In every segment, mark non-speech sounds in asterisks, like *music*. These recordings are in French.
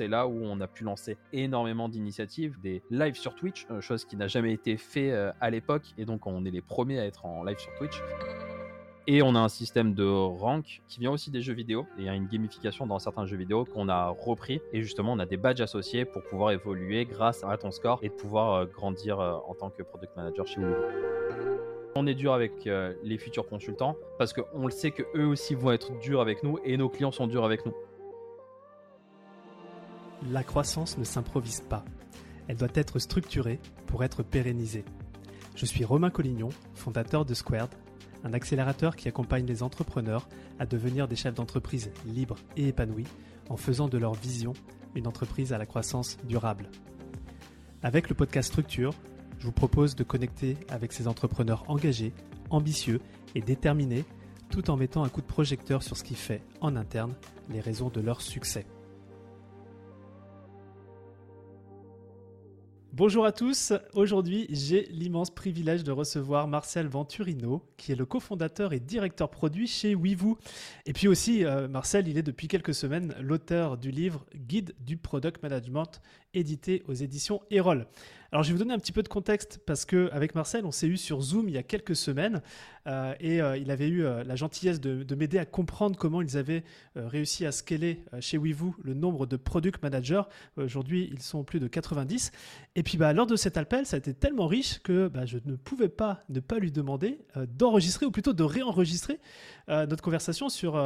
c'est là où on a pu lancer énormément d'initiatives, des lives sur Twitch, chose qui n'a jamais été fait à l'époque, et donc on est les premiers à être en live sur Twitch. Et on a un système de rank qui vient aussi des jeux vidéo. y a une gamification dans certains jeux vidéo qu'on a repris. Et justement, on a des badges associés pour pouvoir évoluer grâce à ton score et de pouvoir euh, grandir euh, en tant que product manager chez Wii. On est dur avec euh, les futurs consultants parce qu'on le sait qu'eux aussi vont être durs avec nous et nos clients sont durs avec nous. La croissance ne s'improvise pas. Elle doit être structurée pour être pérennisée. Je suis Romain Collignon, fondateur de Squared un accélérateur qui accompagne les entrepreneurs à devenir des chefs d'entreprise libres et épanouis en faisant de leur vision une entreprise à la croissance durable. Avec le podcast Structure, je vous propose de connecter avec ces entrepreneurs engagés, ambitieux et déterminés tout en mettant un coup de projecteur sur ce qui fait en interne les raisons de leur succès. Bonjour à tous, aujourd'hui j'ai l'immense privilège de recevoir Marcel Venturino, qui est le cofondateur et directeur produit chez WeVoo. Et puis aussi, euh, Marcel, il est depuis quelques semaines l'auteur du livre Guide du Product Management, édité aux éditions Erol. Alors je vais vous donner un petit peu de contexte parce qu'avec Marcel, on s'est eu sur Zoom il y a quelques semaines euh, et euh, il avait eu euh, la gentillesse de, m'aider à comprendre comment ils avaient réussi à scaler chez WeVoo le nombre de product managers. Aujourd'hui, ils sont plus de 90. Et puis bah, lors de cet appel, ça a été tellement riche que bah, je ne pouvais pas ne pas lui demander d'enregistrer ou plutôt de réenregistrer notre conversation sur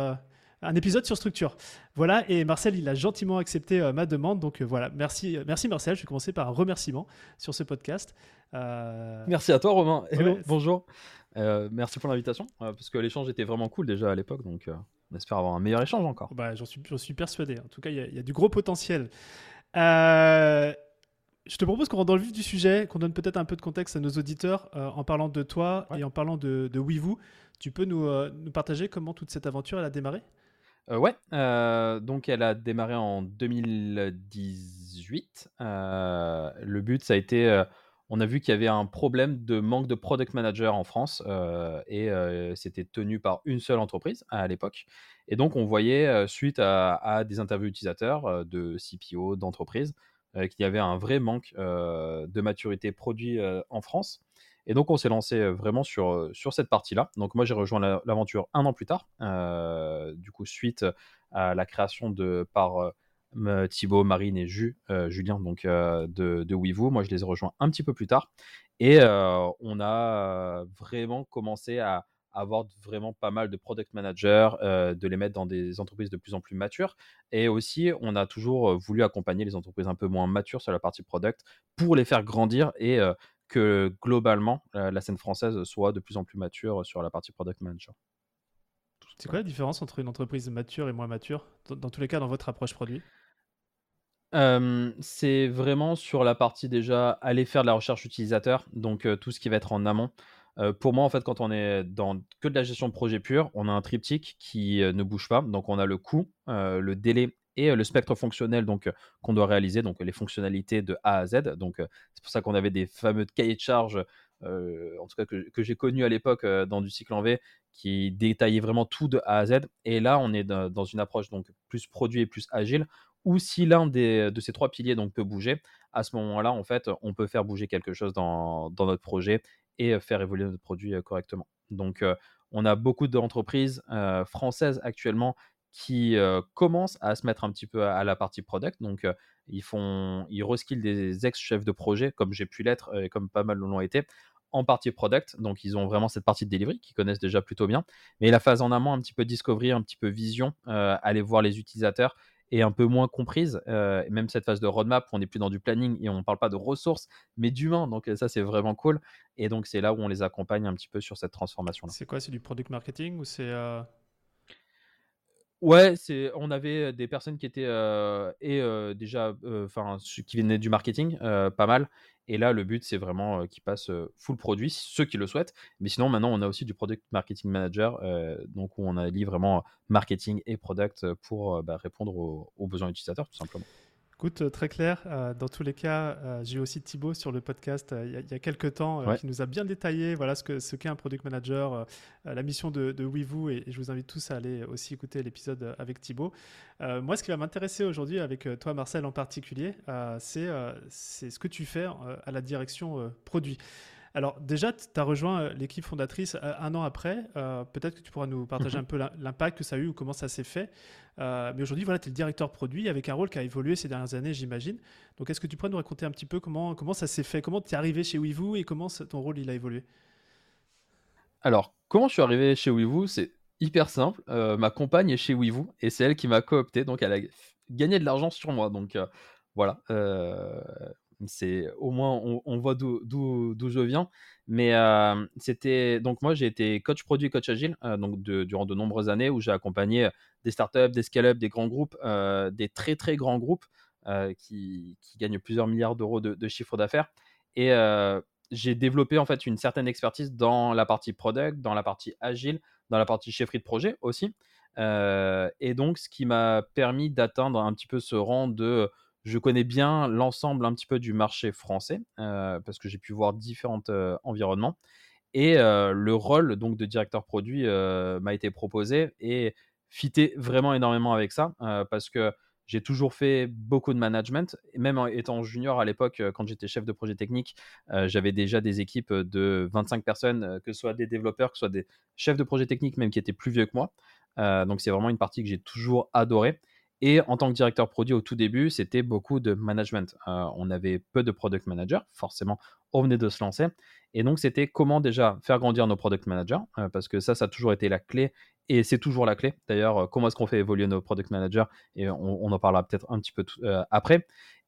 un épisode sur structure. Voilà, et Marcel, il a gentiment accepté euh, ma demande. Donc euh, voilà, merci, euh, merci Marcel. Je vais commencer par un remerciement sur ce podcast. Merci à toi, Romain. Hello, bonjour. merci pour l'invitation, parce que l'échange était vraiment cool déjà à l'époque. Donc on espère avoir un meilleur échange encore. Bah, J'en suis, suis persuadé. En tout cas, il y, a du gros potentiel. Je te propose qu'on rentre dans le vif du sujet, qu'on donne peut-être un peu de contexte à nos auditeurs en parlant de toi et en parlant de, de WeVoo. Tu peux nous, nous, partager comment toute cette aventure elle a démarré? Euh, ouais, euh, donc elle a démarré en 2018. Euh, le but, ça a été, on a vu qu'il y avait un problème de manque de product manager en France et c'était tenu par une seule entreprise à l'époque. Et donc on voyait, suite à, des interviews utilisateurs de CPO, d'entreprises, qu'il y avait un vrai manque de maturité produit en France. Et donc, on s'est lancé vraiment sur, sur cette partie-là. Donc, moi, j'ai rejoint l'aventure un an plus tard, du coup, suite à la création de par Thibaut, Marine et Julien donc, de, de WeVoo. Moi, je les ai rejoints un petit peu plus tard. Et on a vraiment commencé à avoir vraiment pas mal de product managers, de les mettre dans des entreprises de plus en plus matures. Et aussi, on a toujours voulu accompagner les entreprises un peu moins matures sur la partie product pour les faire grandir et que globalement, la scène française soit de plus en plus mature sur la partie product manager. C'est quoi la différence entre une entreprise mature et moins mature, dans, tous les cas, dans votre approche produit? C'est vraiment sur la partie déjà aller faire de la recherche utilisateur, donc tout ce qui va être en amont. pour moi, en fait, quand on est dans que de la gestion de projet pur, on a un triptyque qui ne bouge pas. Donc, on a le coût, le délai et le spectre fonctionnel donc qu'on doit réaliser, donc les fonctionnalités de A à Z. Donc c'est pour ça qu'on avait des fameux cahiers de charges, en tout cas que, j'ai connu à l'époque dans du cycle en V, qui détaillaient vraiment tout de A à Z. Et là, on est dans une approche donc plus produit et plus agile, où si l'un de ces trois piliers donc peut bouger, à ce moment-là, en fait, on peut faire bouger quelque chose dans, dans notre projet et faire évoluer notre produit correctement. Donc, on a beaucoup d'entreprises françaises actuellement qui commencent à se mettre un petit peu à, la partie product. Donc, ils font, ils reskillent des ex-chefs de projet, comme j'ai pu l'être et comme pas mal l'ont été, en partie product. Donc, ils ont vraiment cette partie de delivery qu'ils connaissent déjà plutôt bien. Mais la phase en amont, un petit peu discovery, un petit peu vision, aller voir les utilisateurs est un peu moins comprise. même cette phase de roadmap, on n'est plus dans du planning et on ne parle pas de ressources, mais d'humains. Donc, ça, c'est vraiment cool. Et donc, c'est là où on les accompagne un petit peu sur cette transformation-là. C'est quoi? C'est du product marketing ou c'est. Ouais, c'est on avait des personnes qui étaient et déjà enfin qui venaient du marketing pas mal et là le but c'est vraiment qu'ils passent full produit ceux qui le souhaitent mais sinon maintenant on a aussi du product marketing manager donc où on a lié vraiment marketing et product pour bah, répondre aux, besoins utilisateurs tout simplement. Écoute, euh, très clair. Euh, dans tous les cas, euh, j'ai eu aussi Thibaut sur le podcast il y, a quelques temps qui nous a bien détaillé voilà, ce qu'est ce qu'est un product manager, la mission de, de WeVoo et, je vous invite tous à aller aussi écouter l'épisode avec Thibaut. moi, ce qui va m'intéresser aujourd'hui avec toi, Marcel, en particulier, c'est ce que tu fais à la direction produit. Alors déjà, tu as rejoint l'équipe fondatrice un an après. Peut-être que tu pourras nous partager mhm. un peu l'impact que ça a eu ou comment ça s'est fait. Euh, mais aujourd'hui, voilà, tu es le directeur produit avec un rôle qui a évolué ces dernières années, j'imagine. Donc, est-ce que tu pourrais nous raconter un petit peu comment, comment ça s'est fait? Comment tu es arrivé chez WeVoo et comment ton rôle il a évolué? Alors, comment je suis arrivé chez WeVoo C'est hyper simple. Euh, ma compagne est chez WeVoo et c'est elle qui m'a coopté. Donc, elle a gagné de l'argent sur moi. Donc, euh, voilà c'est au moins on, voit d'où je viens. Mais c'était donc moi j'ai été coach produit, coach agile donc durant de nombreuses années où j'ai accompagné des startups, des scale-up, des grands groupes, des très très grands groupes qui, gagnent plusieurs milliards d'euros de, chiffre d'affaires. Et j'ai développé en fait une certaine expertise dans la partie product, dans la partie agile, dans la partie chefferie de projet aussi. et donc, ce qui m'a permis d'atteindre un petit peu ce rang de je connais bien l'ensemble un petit peu du marché français euh, parce que j'ai pu voir différents euh, environnements. Et euh, le rôle donc de directeur produit m'a été proposé et fité vraiment énormément avec ça parce que j'ai toujours fait beaucoup de management. Même en étant junior à l'époque, quand j'étais chef de projet technique, j'avais déjà des équipes de 25 personnes, que ce soit des développeurs, que ce soit des chefs de projet technique, même qui étaient plus vieux que moi. donc c'est vraiment une partie que j'ai toujours adorée. Et en tant que directeur produit au tout début, c'était beaucoup de management. Euh, on avait peu de product managers, forcément, on venait de se lancer. Et donc, c'était comment déjà faire grandir nos product managers, euh, parce que ça, ça a toujours été la clé, et c'est toujours la clé. D'ailleurs, euh, comment est-ce qu'on fait évoluer nos product managers, et on, en parlera peut-être un petit peu après.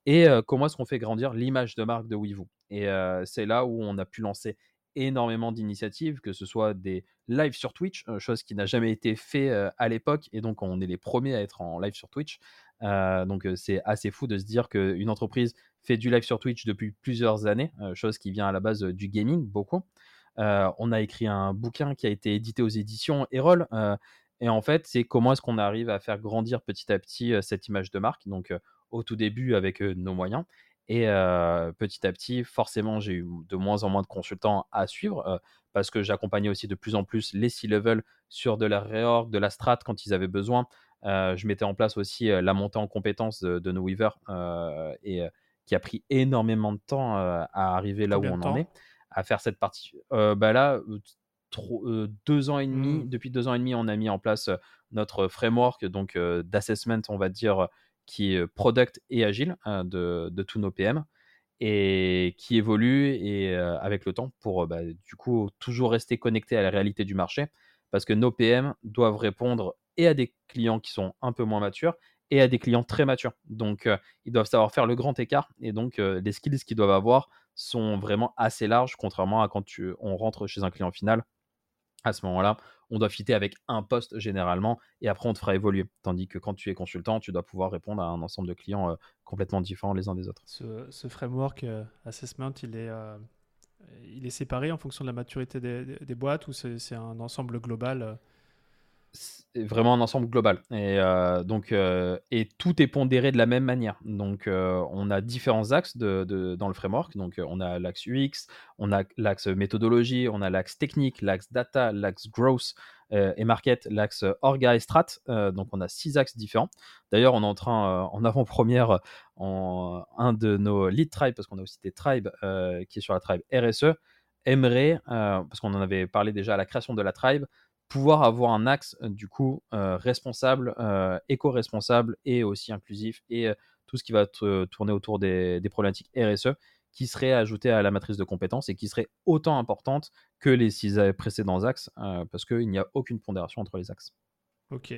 Et comment est-ce qu'on fait grandir l'image de marque de WeVoo. Et c'est là où on a pu lancer énormément d'initiatives, que ce soit des lives sur Twitch, euh, chose qui n'a jamais été fait euh, à l'époque, et donc on est les premiers à être en live sur Twitch. Euh, donc c'est assez fou de se dire qu'une entreprise fait du live sur Twitch depuis plusieurs années, chose qui vient à la base du gaming beaucoup. on a écrit un bouquin qui a été édité aux éditions Erol. et en fait, c'est comment est-ce qu'on arrive à faire grandir petit à petit cette image de marque. Donc, au tout début, avec nos moyens. Et petit à petit, forcément, j'ai eu de moins en moins de consultants à suivre parce que j'accompagnais aussi de plus en plus les C-level sur de la réorg, de la strat quand ils avaient besoin. je mettais en place aussi la montée en compétences de, nos weavers et qui a pris énormément de temps à arriver là où on en est, à faire cette partie. bah là, deux ans et demi, mmh. depuis deux ans et demi, on a mis en place notre framework donc d'assessment, on va dire qui est product et agile hein, de, tous nos PM et qui évolue avec le temps pour bah, du coup toujours rester connecté à la réalité du marché parce que nos PM doivent répondre et à des clients qui sont un peu moins matures et à des clients très matures. Donc ils doivent savoir faire le grand écart et donc les skills qu'ils doivent avoir sont vraiment assez larges contrairement à quand on rentre chez un client final. À ce moment-là, on doit fitter avec un poste généralement et après on te fera évoluer. Tandis que quand tu es consultant, tu dois pouvoir répondre à un ensemble de clients euh, complètement différents les uns des autres. Ce, framework euh, assessment, il est, euh, il est séparé en fonction de la maturité des boîtes ou c'est un ensemble global c'est vraiment un ensemble global. Et, euh, donc, euh, et tout est pondéré de la même manière. Donc, euh, on a différents axes de, dans le framework. Donc, on a l'axe UX, on a l'axe méthodologie, on a l'axe technique, l'axe data, l'axe growth et market, l'axe orga et strat. donc, on a six axes différents. D'ailleurs, on est en train, en avant-première, en un de nos lead tribes, parce qu'on a aussi des tribes qui est sur la tribe RSE, aimerait, parce qu'on en avait parlé déjà à la création de la tribe, pouvoir avoir un axe du coup responsable, éco-responsable et aussi inclusif et tout ce qui va tourner autour des, problématiques RSE qui serait ajouté à la matrice de compétences et qui serait autant importante que les six précédents axes parce qu'il n'y a aucune pondération entre les axes. Ok.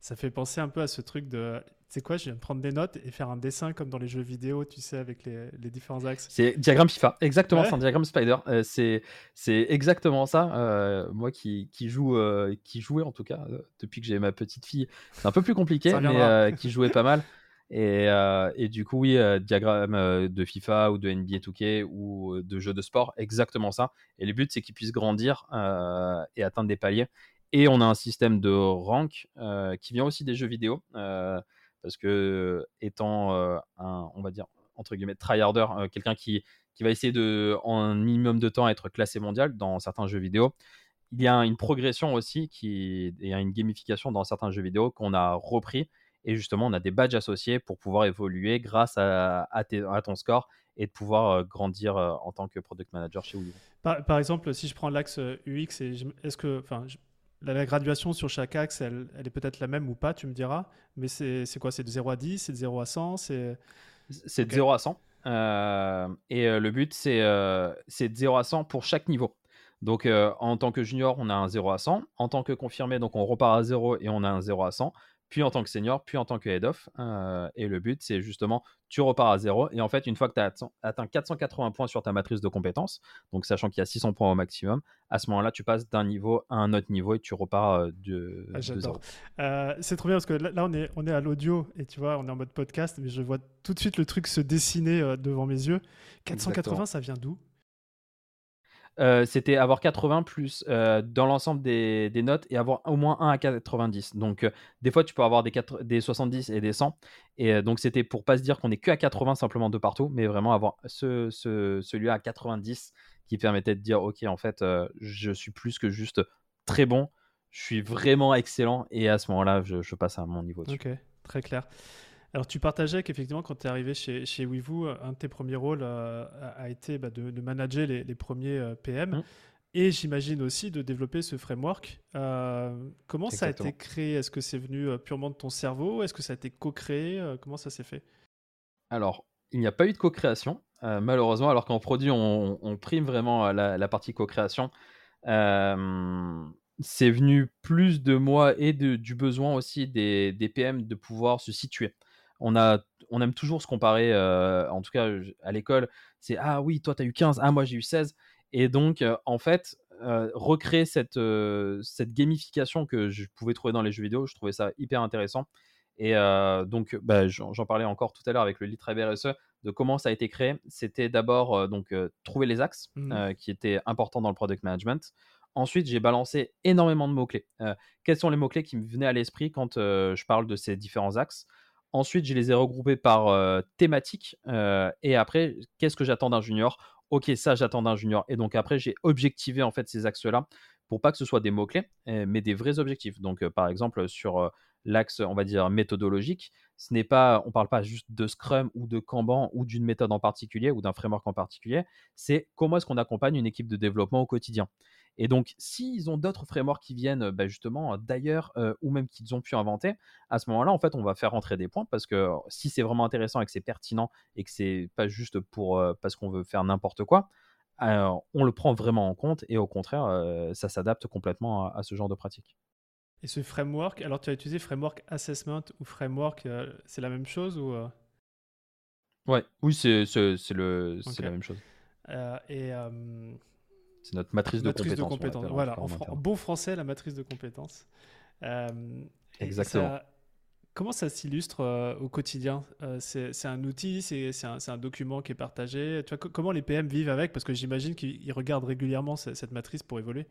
Ça fait penser un peu à ce truc de c'est quoi, je viens de prendre des notes et faire un dessin comme dans les jeux vidéo, tu sais, avec les, les différents axes. C'est diagramme FIFA, exactement, c'est un diagramme Spider. Euh, c'est, c'est exactement ça. Euh, moi qui, qui joue, euh, qui jouais en tout cas, depuis que j'ai ma petite fille, c'est un peu plus compliqué, mais qui jouait pas mal. Et, et, du coup, oui, diagramme de FIFA ou de NBA 2K ou de jeux de sport, exactement ça. Et le but, c'est qu'ils puissent grandir et atteindre des paliers. Et on a un système de rank qui vient aussi des jeux vidéo parce que étant un, on va dire, entre guillemets, tryharder, quelqu'un qui, qui va essayer de, en un minimum de temps, être classé mondial dans certains jeux vidéo, il y a une progression aussi qui et une gamification dans certains jeux vidéo qu'on a repris et justement on a des badges associés pour pouvoir évoluer grâce à, à, ton score et de pouvoir grandir en tant que product manager chez Wii. Par, par exemple, si je prends l'axe UX, est-ce que, enfin, la, graduation sur chaque axe, elle, elle est peut-être la même ou pas, tu me diras, mais c'est quoi? C'est de 0 à 10, c'est de 0 à 100 C'est de 0 à 100. Euh, et le but, c'est de 0 à 100 pour chaque niveau. Donc, en tant que junior, on a un 0 à 100. En tant que confirmé, donc on repart à 0 et on a un 0 à 100 puis en tant que senior, puis en tant que head of. Euh, et le but, c'est justement, tu repars à zéro. Et en fait, une fois que tu as atteint 480 points sur ta matrice de compétences, donc sachant qu'il y a 600 points au maximum, à ce moment-là, tu passes d'un niveau à un autre niveau et tu repars euh, de, ah, zéro. Euh, c'est trop bien parce que là, on, est, on est à l'audio et tu vois, on est en mode podcast, mais je vois tout de suite le truc se dessiner devant mes yeux. 480, ça vient d'où? Euh, c'était avoir 80 plus euh, dans l'ensemble des, notes et avoir au moins 1 à 90. Donc, euh, des fois, tu peux avoir des, des 70 et des 100. Et donc, c'était pour pas se dire qu'on est que à 80 simplement de partout, mais vraiment avoir ce, celui-là à 90 qui permettait de dire Ok, en fait, je suis plus que juste très bon, je suis vraiment excellent. Et à ce moment-là, je, passe à mon niveau. Ok, très clair. Alors, tu partageais qu'effectivement, quand tu es arrivé chez, chez Weevoo, un de tes premiers rôles euh, a, été bah, de, manager les, premiers euh, PM. Mmh. Et j'imagine aussi de développer ce framework. Euh, comment ça a été créé? Est-ce que c'est venu purement de ton cerveau? Est-ce que ça a été co-créé? Comment ça s'est fait? Alors, il n'y a pas eu de co-création, malheureusement, alors qu'en produit, on, prime vraiment la, partie co-création. c'est venu plus de moi et de, du besoin aussi des, des, PM de pouvoir se situer on, a, on aime toujours se comparer, euh, en tout cas à l'école, c'est ah oui, toi tu as eu 15, ah moi j'ai eu 16. Et donc, euh, en fait, euh, recréer cette, cette gamification que je pouvais trouver dans les jeux vidéo, je trouvais ça hyper intéressant. Et donc, bah, j'en parlais encore tout à l'heure avec le Litre RSE de comment ça a été créé. C'était d'abord donc trouver les axes mmh. qui étaient importants dans le product management. Ensuite, j'ai balancé énormément de mots-clés. quels sont les mots-clés qui me venaient à l'esprit quand je parle de ces différents axes? Ensuite, je les ai regroupés par euh, thématique. Euh, et après, qu'est-ce que j'attends d'un junior? Ok, ça, j'attends d'un junior. Et donc après, j'ai objectivé en fait ces axes-là pour pas que ce soit des mots-clés, mais des vrais objectifs. Donc, euh, par exemple, sur l'axe, on va dire, méthodologique, ce n'est pas, on parle pas juste de Scrum ou de Kanban ou d'une méthode en particulier ou d'un framework en particulier. C'est comment est-ce qu'on accompagne une équipe de développement au quotidien. Et donc, s'ils ont d'autres frameworks qui viennent bah, justement d'ailleurs ou même qu'ils ont pu inventer, à ce moment-là, en fait, on va faire rentrer des points parce que si c'est vraiment intéressant et que c'est pertinent et que c'est pas juste pour parce qu'on veut faire n'importe quoi, on le prend vraiment en compte et au contraire, ça s'adapte complètement à, ce genre de pratique. Et ce framework, alors tu as utilisé framework assessment ou framework, c'est la même chose ou Ouais, oui, c'est le, la même chose. et c'est notre matrice, de compétences. voilà, en, bon français, la matrice de compétences. Euh, Exactement. comment ça s'illustre euh, au quotidien? Euh, C'est un outil, c'est un, un, document qui est partagé. Tu vois, comment les PM vivent avec? Parce que j'imagine qu'ils regardent régulièrement cette, matrice pour évoluer.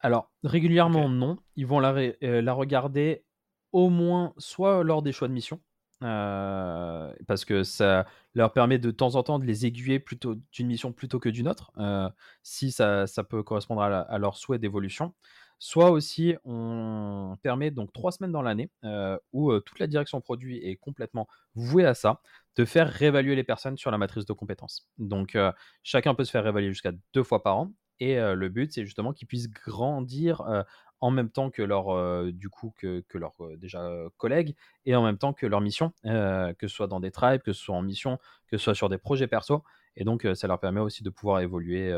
Alors, régulièrement, non. Ils vont la, la regarder au moins soit lors des choix de mission, euh, parce que ça leur permet de temps en temps de les aiguiller plutôt d'une mission plutôt que d'une autre, euh, si ça, ça, peut correspondre à, leur souhait d'évolution. Soit aussi, on permet donc trois semaines dans l'année euh, où toute la direction produit est complètement vouée à ça, de faire réévaluer les personnes sur la matrice de compétences. Donc, chacun peut se faire réévaluer jusqu'à deux fois par an. Et le but, c'est justement qu'ils puissent grandir en même temps que leur euh, du coup que, que leurs euh, déjà euh, collègues et en même temps que leur mission, que ce soit dans des tribes, que ce soit en mission, que ce soit sur des projets perso. Et donc ça leur permet aussi de pouvoir évoluer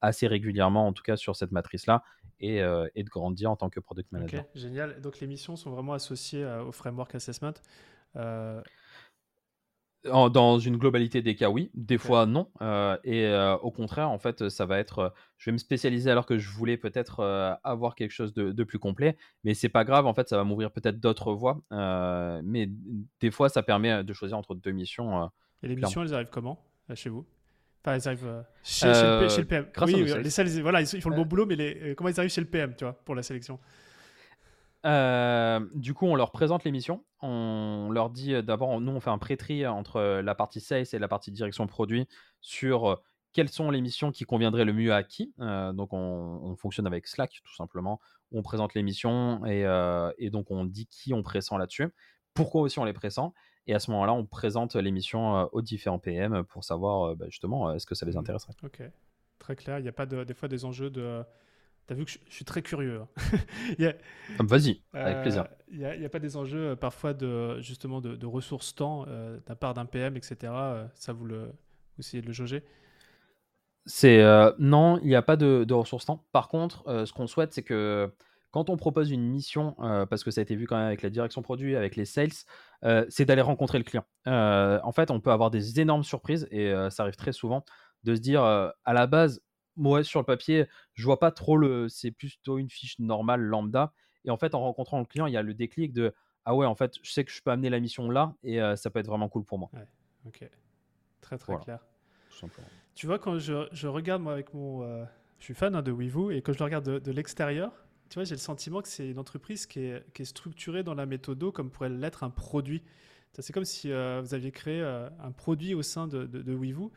assez régulièrement, en tout cas sur cette matrice-là, et, et, de grandir en tant que product manager. Ok, génial. Donc les missions sont vraiment associées au framework assessment dans une globalité des cas, oui. Des fois, non. Euh, et euh, au contraire, en fait, ça va être. Euh, je vais me spécialiser alors que je voulais peut-être avoir quelque chose de, plus complet. Mais c'est pas grave. En fait, ça va m'ouvrir peut-être d'autres voies. mais des fois, ça permet de choisir entre deux missions. et les missions, elles arrivent comment chez vous? Enfin, elles arrivent chez, le, PM. oui, les voilà, ils, font le bon boulot, mais les, comment ils arrivent chez le PM, tu vois, pour la sélection? Du coup, on leur présente l'émission. On leur dit d'abord, nous, on fait un pré-tri entre la partie sales et la partie direction produit sur quelles sont les missions qui conviendraient le mieux à qui. donc, on, fonctionne avec Slack, tout simplement. On présente l'émission et, et donc on dit qui on pressent là-dessus. Pourquoi aussi on les pressent et à ce moment-là, on présente l'émission aux différents PM pour savoir bah, justement est-ce que ça les mmh. intéresserait. Ok, très clair. Il n'y a pas des fois des enjeux de T'as vu que je, suis très curieux. Hein. *laughs* Ah, vas-y, avec euh, plaisir. Il n'y a, pas des enjeux euh, parfois de justement de, ressources temps euh, d'un part d'un PM, etc. ça vous le vous essayez de le jauger? C'est non, il n'y a pas de, ressources temps. Par contre, ce qu'on souhaite, c'est que quand on propose une mission, parce que ça a été vu quand même avec la direction produit, avec les sales, c'est d'aller rencontrer le client. en fait, on peut avoir des énormes surprises et ça arrive très souvent de se dire à la base moi, sur le papier, je vois pas trop le. C'est plutôt une fiche normale, lambda. Et en fait, en rencontrant le client, il y a le déclic de Ah ouais, en fait, je sais que je peux amener la mission là et ça peut être vraiment cool pour moi. Ouais, ok. Très, très clair. Tout simplement. Tu vois, quand je, je regarde, moi, avec mon. je suis fan hein, de Wevu et quand je le regarde de, l'extérieur, tu vois, j'ai le sentiment que c'est une entreprise qui est, qui est, structurée dans la méthode comme pourrait l'être un produit. C'est comme si vous aviez créé un produit au sein de, de, de Wevu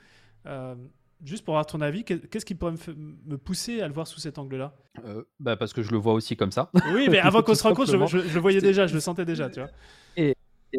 juste pour avoir ton avis, qu'est-ce qui pourrait me, pousser à le voir sous cet angle-là? Euh, bah Parce que je le vois aussi comme ça. Oui, mais *laughs* avant qu'on se rencontre, je, je, le voyais déjà, je le sentais déjà, tu vois. Et,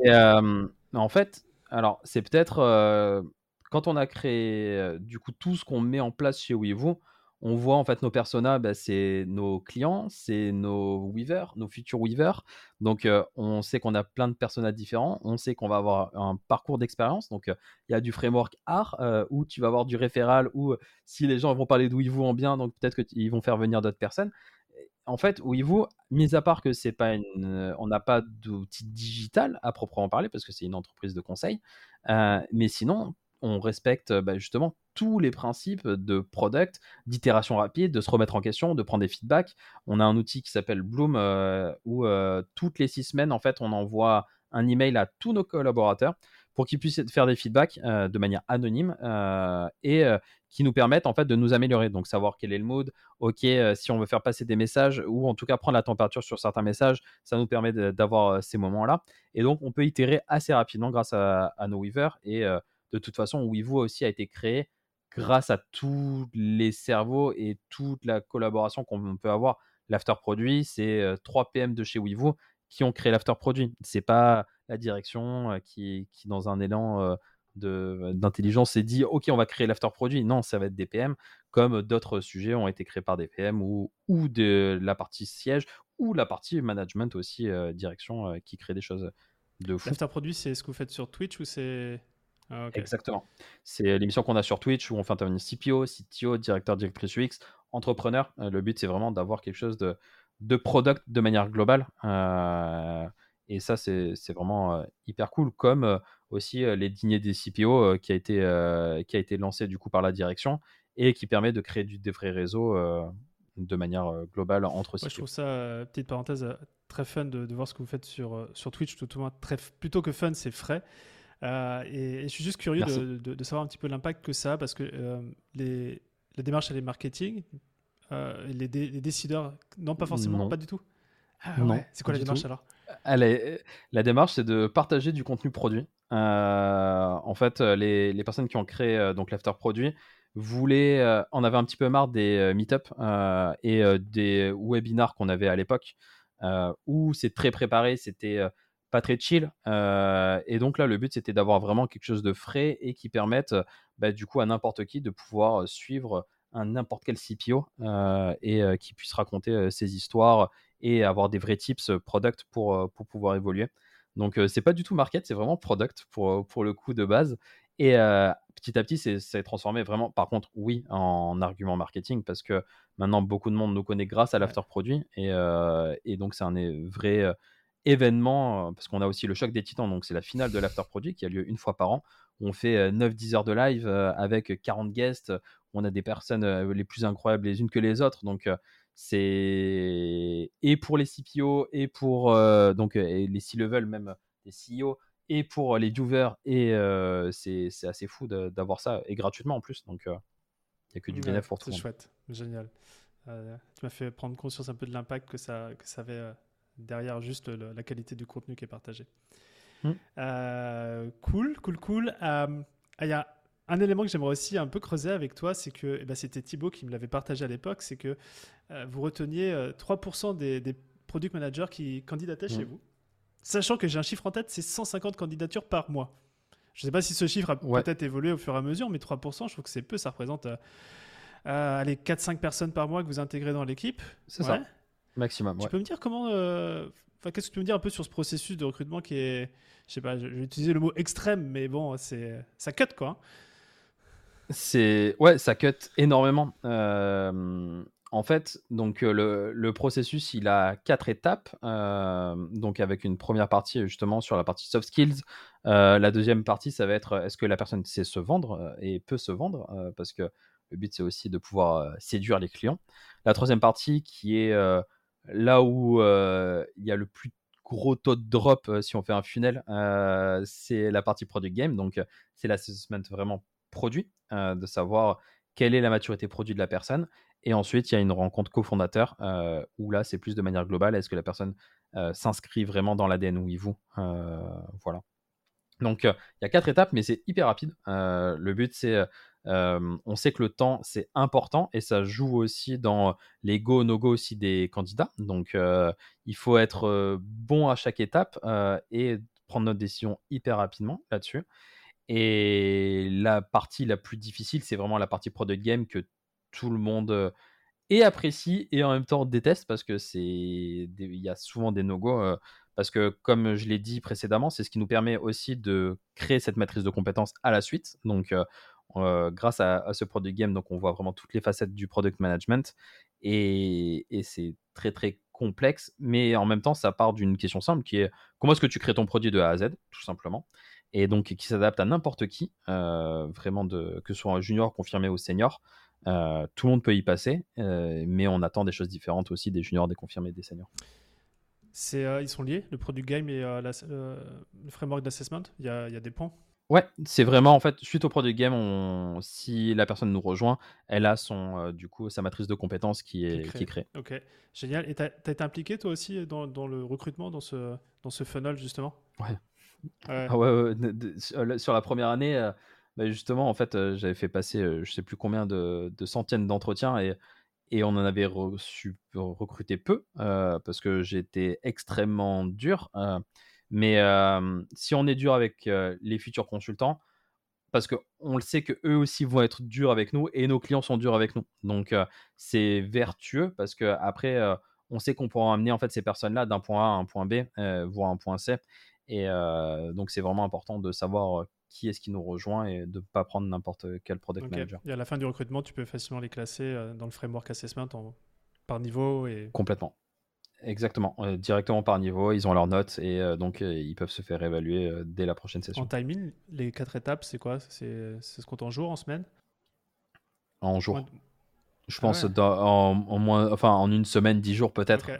euh, en fait, alors c'est peut-être euh, quand on a créé du coup tout ce qu'on met en place chez Wevo, on voit en fait nos personas, bah, c'est nos clients, c'est nos weavers, nos futurs weavers. Donc on sait qu'on a plein de personas différents, on sait qu'on va avoir un parcours d'expérience. Donc il y a du framework art où tu vas avoir du référal, où si les gens vont parler Weavoo en bien, donc peut-être qu'ils vont faire venir d'autres personnes. En fait, Weavoo, mis à part que c'est pas une, on n'a pas d'outil digital à proprement parler parce que c'est une entreprise de conseil, mais sinon on respecte bah, justement tous les principes de product, d'itération rapide, de se remettre en question, de prendre des feedbacks. On a un outil qui s'appelle Bloom euh, où euh, toutes les six semaines, en fait, on envoie un email à tous nos collaborateurs pour qu'ils puissent faire des feedbacks euh, de manière anonyme et qui nous permettent en fait de nous améliorer. Donc savoir quel est le mode, ok, si on veut faire passer des messages ou en tout cas prendre la température sur certains messages, ça nous permet d'avoir ces moments-là. Et donc on peut itérer assez rapidement grâce à, à nos weavers et de toute façon, Wevo aussi a été créé grâce à tous les cerveaux et toute la collaboration qu'on peut avoir. L'after produit, c'est 3 PM de chez Wevo qui ont créé l'after produit. C'est pas la direction qui, dans un élan d'intelligence, s'est dit OK, on va créer l'after produit. Non, ça va être des PM, comme d'autres sujets ont été créés par des PM ou, ou de la partie siège ou la partie management aussi, direction, qui crée des choses de fou. L'after produit, c'est ce que vous faites sur Twitch ou c'est ah, Exactement. C'est l'émission qu'on a sur Twitch où on fait intervenir CPO, CTO, directeur, directrice UX, entrepreneur. Euh, le but, c'est vraiment d'avoir quelque chose de, de product de manière globale. Euh, et ça, c'est vraiment euh, hyper cool. Comme aussi les dîners des CPO qui, a été, qui a été lancé du coup par la direction et qui permet de créer du, des vrais réseaux de manière globale entre CPO. je trouve ça, petite parenthèse, très fun de, voir ce que vous faites sur, sur Twitch. Tout, tout, très, plutôt que fun, c'est frais. Euh, et, je suis juste curieux de, de, savoir un petit peu l'impact que ça a parce que euh, les, la démarche, elle est marketing. Euh, les, les, décideurs, non, pas forcément, pas du tout. Ah, non, c'est quoi la démarche alors? Est, La démarche, c'est de partager du contenu produit. en fait, les, les, personnes qui ont créé donc l'after produit voulaient, en avaient un petit peu marre des meet-up et des webinars qu'on avait à l'époque où c'est très préparé, c'était pas très chill. Euh, et donc là, le but, c'était d'avoir vraiment quelque chose de frais et qui permette bah, du coup à n'importe qui de pouvoir suivre un n'importe quel CPO euh, et euh, qui puisse raconter ses histoires et avoir des vrais tips product pour, pour pouvoir évoluer. Donc c'est pas du tout market, c'est vraiment product pour, pour le coup de base. Et petit à petit, c'est transformé vraiment, par contre, oui, en argument marketing, parce que maintenant, beaucoup de monde nous connaît grâce à l'after produit. Et, et donc, c'est un vrai événement, euh, parce qu'on a aussi le choc des titans, donc c'est la finale de l'after produit qui a lieu une fois par an. On fait 9-10 euh, heures de live euh, avec 40 guests, on a des personnes les plus incroyables les unes que les autres. Donc c'est et pour les CPO et pour donc les C-level même les CEO et pour les viewers et c'est assez fou d'avoir ça et gratuitement en plus. Donc il n'y a que du bénéfice pour tout C'est chouette, génial. tu m'as fait prendre conscience un peu de l'impact que ça, que ça avait derrière juste la qualité du contenu qui est partagé. Hmm. cool, cool, cool. Ah, il y a un élément que j'aimerais aussi un peu creuser avec toi, c'est que eh ben, c'était Thibaut qui me l'avait partagé à l'époque, c'est que vous reteniez 3% des, des, product managers qui candidataient chez hmm. vous. Sachant que j'ai un chiffre en tête, c'est 150 candidatures par mois. Je ne sais pas si ce chiffre a peut-être évolué au fur et à mesure, mais 3%, je trouve que c'est peu. Ça représente euh, euh, 4-5 personnes par mois que vous intégrez dans l'équipe. C'est ça. Maximum. Tu peux me dire comment. Euh, qu'est-ce que tu peux me dire un peu sur ce processus de recrutement qui est. Je sais pas, je vais utiliser le mot extrême, mais bon, c'est ça cut quoi. C'est. Ouais, ça cut énormément. Euh, en fait, donc euh, le, processus, il a quatre étapes. Euh, donc avec une première partie justement sur la partie soft skills. Euh, la deuxième partie, ça va être est-ce que la personne sait se vendre et peut se vendre parce que le but c'est aussi de pouvoir séduire les clients. La troisième partie, qui est là où il y a le plus gros taux de drop si on fait un funnel, c'est la partie product game. Donc c'est l'assessment vraiment produit, de savoir quelle est la maturité produit de la personne et ensuite, il y a une rencontre cofondateur euh, où là, c'est plus de manière globale. Est-ce que la personne euh, s'inscrit vraiment dans l'ADN ou vous euh, Voilà. Donc, il y a quatre étapes, mais c'est hyper rapide. le but, c'est, on sait que le temps, c'est important et ça joue aussi dans les go, no go aussi des candidats. Donc, il faut être bon à chaque étape et prendre notre décision hyper rapidement là-dessus. Et la partie la plus difficile, c'est vraiment la partie product game que tout le monde et apprécie et en même temps déteste parce que c'est il y a souvent des no-go parce que comme je l'ai dit précédemment, c'est ce qui nous permet aussi de créer cette matrice de compétences à la suite. Donc grâce à, ce product game, donc on voit vraiment toutes les facettes du product management et, c'est très très complexe, mais en même temps ça part d'une question simple qui est comment est-ce que tu crées ton produit de A à Z, tout simplement? Et donc qui s'adapte à n'importe qui, vraiment de, que ce soit un junior confirmé ou senior. Euh, tout le monde peut y passer, euh, mais on attend des choses différentes aussi des juniors, des confirmés, des seniors. C'est, euh, ils sont liés, le product game et le framework d'assessment Il y y a, des points Ouais, c'est vraiment en fait, suite au product game, on, si la personne nous rejoint, elle a son, du coup, sa matrice de compétences qui est, qui est créée. Ok, génial. Et tu as, été impliqué toi aussi dans, dans, le recrutement, dans ce, dans ce funnel justement? Ouais. Ah ouais, sur la première année, bah, justement, en fait, j'avais fait passer, je sais plus combien de, centaines d'entretiens et, et on en avait reçu, recruté peu parce que j'étais extrêmement dur. Mais si on est dur avec les futurs consultants, parce qu'on le sait que eux aussi vont être durs avec nous et nos clients sont durs avec nous. Donc c'est vertueux parce que après on sait qu'on pourra amener en fait ces personnes-là d'un point A à un point B, voire un point C. Et donc c'est vraiment important de savoir qui est-ce qui nous rejoint et de ne pas prendre n'importe quel product manager. Et à la fin du recrutement, tu peux facilement les classer dans le framework assessment par niveau et... Complètement. Exactement, euh, directement par niveau, ils ont leurs notes et euh, donc ils peuvent se faire évaluer dès la prochaine session. En timing, les quatre étapes, c'est quoi? C'est ce compte en jours, en semaine? En jours. Je ah pense en, moins, enfin, en une semaine, dix jours peut-être,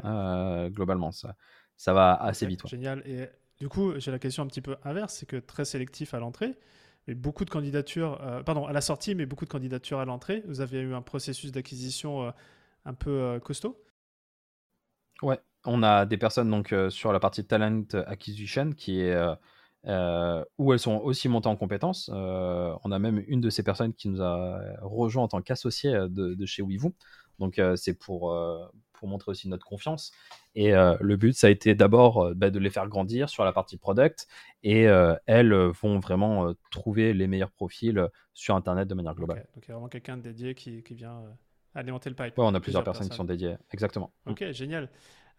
globalement. Ça, ça va assez vite. Génial. Et du coup, j'ai la question un petit peu inverse, c'est que très sélectif à l'entrée, mais beaucoup de candidatures, euh, pardon, à la sortie, mais beaucoup de candidatures à l'entrée. Vous avez eu un processus d'acquisition euh, un peu euh, costaud? Ouais, on a des personnes donc sur la partie talent acquisition qui est où elles sont aussi montées en compétences. on a même une de ces personnes qui nous a rejoint en tant qu'associé de, de, chez WeVoo. Donc c'est pour pour montrer aussi notre confiance. Et euh, le but, ça a été d'abord euh, bah, de les faire grandir sur la partie product. Et euh, elles vont vraiment trouver les meilleurs profils sur Internet de manière globale. Donc il y a vraiment quelqu'un dédié qui, qui vient alimenter le pipe. Ouais, on a plusieurs, personnes, qui sont dédiées, exactement. Ok, génial.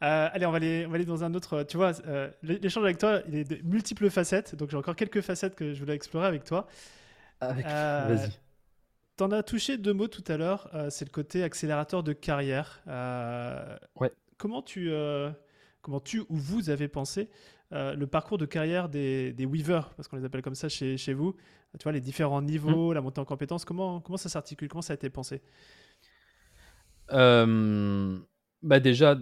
allez, on va, aller, on va aller dans un autre. Tu vois, l'échange avec toi, il est de multiples facettes. Donc j'ai encore quelques facettes que je voulais explorer avec toi. Avec... Vas-y. T'en as touché deux mots tout à l'heure, euh, c'est le côté accélérateur de carrière. Euh, ouais. Comment tu, euh, comment tu ou vous avez pensé le parcours de carrière des, des weavers, parce qu'on les appelle comme ça chez, chez vous Tu vois, les différents niveaux, mm. la montée en compétences, comment, comment ça s'articule Comment ça a été pensé? Bah Déjà,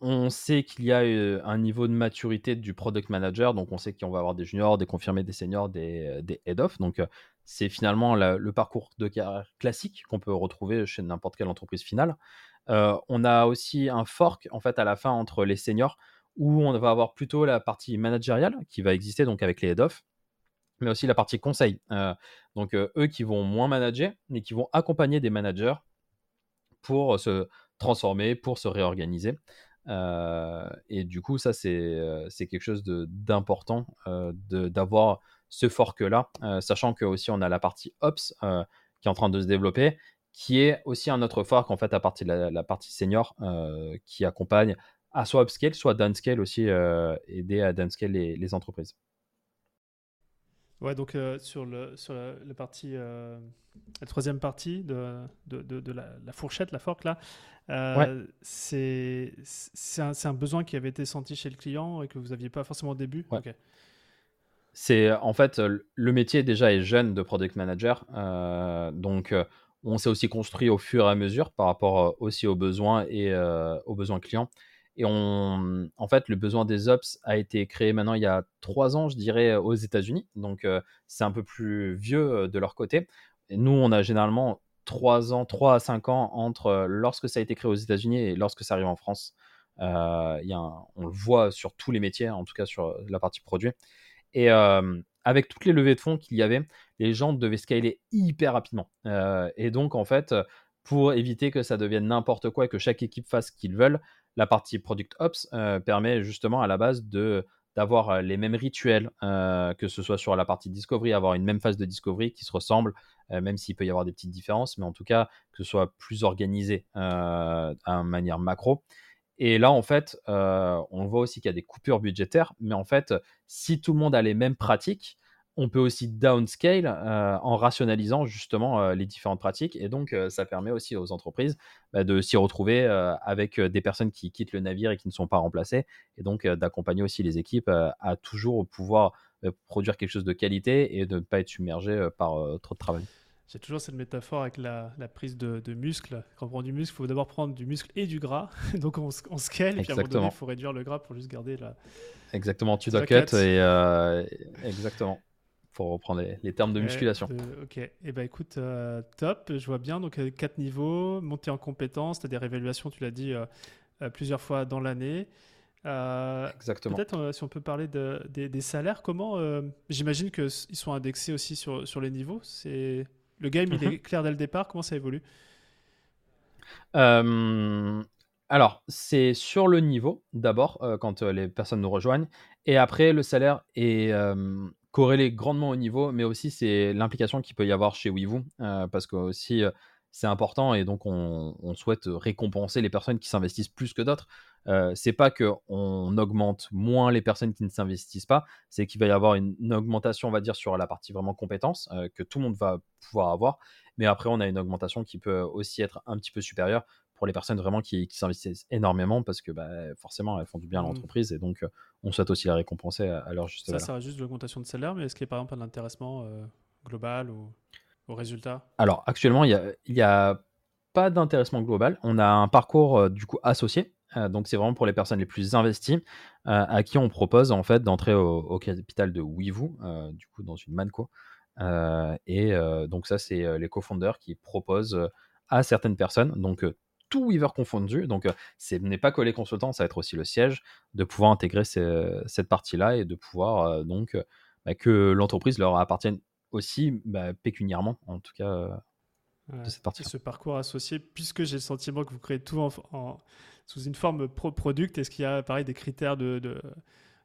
on sait qu'il y a un niveau de maturité du product manager, donc on sait qu'on va avoir des juniors, des confirmés, des seniors, des, des head-off. Donc c'est finalement le parcours de carrière classique qu'on peut retrouver chez n'importe quelle entreprise finale. on a aussi un fork en fait à la fin entre les seniors où on va avoir plutôt la partie managériale qui va exister donc avec les head-off, mais aussi la partie conseil. donc eux qui vont moins manager, mais qui vont accompagner des managers pour se transformer, pour se réorganiser. et du coup, ça, c'est quelque chose d'important d'avoir ce fork-là, sachant que aussi on a la partie Ops qui est en train de se développer, qui est aussi un autre fork en fait à partir de la, partie senior qui accompagne à soit upscale, soit downscale aussi, aider à downscale les, les entreprises. Ouais, donc sur, le, sur la, partie, la troisième partie de, de, de, la, fourchette, la fork là, c'est un, un, besoin qui avait été senti chez le client et que vous n'aviez pas forcément au début? C'est en fait le métier déjà est jeune de product manager, euh, donc on s'est aussi construit au fur et à mesure par rapport aussi aux besoins et aux besoins clients. Et en fait, le besoin des ops a été créé maintenant il y a trois ans, je dirais, aux États-Unis. Donc c'est un peu plus vieux de leur côté. Nous, on a généralement trois ans, trois à cinq ans entre lorsque ça a été créé aux États-Unis et lorsque ça arrive en France. y a on le voit sur tous les métiers, en tout cas sur la partie produit. Et avec toutes les levées de fonds qu'il y avait, les gens devaient scaler hyper rapidement. et donc, en fait, pour éviter que ça devienne n'importe quoi et que chaque équipe fasse ce qu'ils veulent, la partie Product Ops permet justement à la base d'avoir les mêmes rituels, que ce soit sur la partie Discovery, avoir une même phase de Discovery qui se ressemble, même s'il peut y avoir des petites différences, mais en tout cas que ce soit plus organisé à manière macro. Et là, en fait, euh, on voit aussi qu'il y a des coupures budgétaires, mais en fait, si tout le monde a les mêmes pratiques, on peut aussi downscale euh, en rationalisant justement euh, les différentes pratiques. Et donc, ça permet aussi aux entreprises bah, de s'y retrouver avec des personnes qui quittent le navire et qui ne sont pas remplacées. Et donc, d'accompagner aussi les équipes à toujours pouvoir produire quelque chose de qualité et de ne pas être submergé par trop de travail. J'ai toujours cette métaphore avec la, prise de, de, muscle. Quand on prend du muscle, il faut d'abord prendre du muscle et du gras. *laughs* Donc on, on scale et puis à un moment donné, il faut réduire le gras pour juste garder la. Exactement, tu dois cut, et euh, exactement pour reprendre les, termes de musculation. ok, et eh ben écoute, euh, top, je vois bien. Donc euh, quatre niveaux, montée en compétences, tu as des réévaluations, tu l'as dit plusieurs fois dans l'année. Exactement. Peut-être si on peut parler de, des, salaires, comment J'imagine qu'ils sont indexés aussi sur, sur les niveaux. C'est le game, il est mhm. clair dès le départ. Comment ça évolue? Euh, Alors, c'est sur le niveau, d'abord, euh, quand euh, les personnes nous rejoignent. Et après, le salaire est corrélé grandement au niveau, mais aussi c'est l'implication qu'il peut y avoir chez Weavoo. parce que aussi, c'est important et donc on, souhaite récompenser les personnes qui s'investissent plus que d'autres. Euh, c'est pas qu'on augmente moins les personnes qui ne s'investissent pas, c'est qu'il va y avoir une, augmentation, on va dire, sur la partie vraiment compétences euh, que tout le monde va pouvoir avoir. Mais après, on a une augmentation qui peut aussi être un petit peu supérieure pour les personnes vraiment qui, s'investissent énormément parce que bah, forcément, elles font du bien à mmh. l'entreprise et donc euh, on souhaite aussi la récompenser à, leur juste Ça, ça reste juste l'augmentation de salaire, mais est-ce qu'il y a par exemple un intéressement global ou au résultat? Alors actuellement, il n'y a, a, pas d'intéressement global. On a un parcours du coup associé euh, donc c'est vraiment pour les personnes les plus investies euh, à qui on propose en fait d'entrer au, capital de Weavoo, euh, du coup dans une manco. et donc ça c'est les co-founders qui proposent à certaines personnes, donc tout Weaver confondu, donc ce n'est pas que les consultants, ça va être aussi le siège, de pouvoir intégrer cette partie-là et de pouvoir donc bah, que l'entreprise leur appartienne aussi bah, pécuniairement, en tout cas. de cette partie. Ce parcours associé, puisque j'ai le sentiment que vous créez tout en sous une forme pro-product Est-ce qu'il y a pareil des critères de,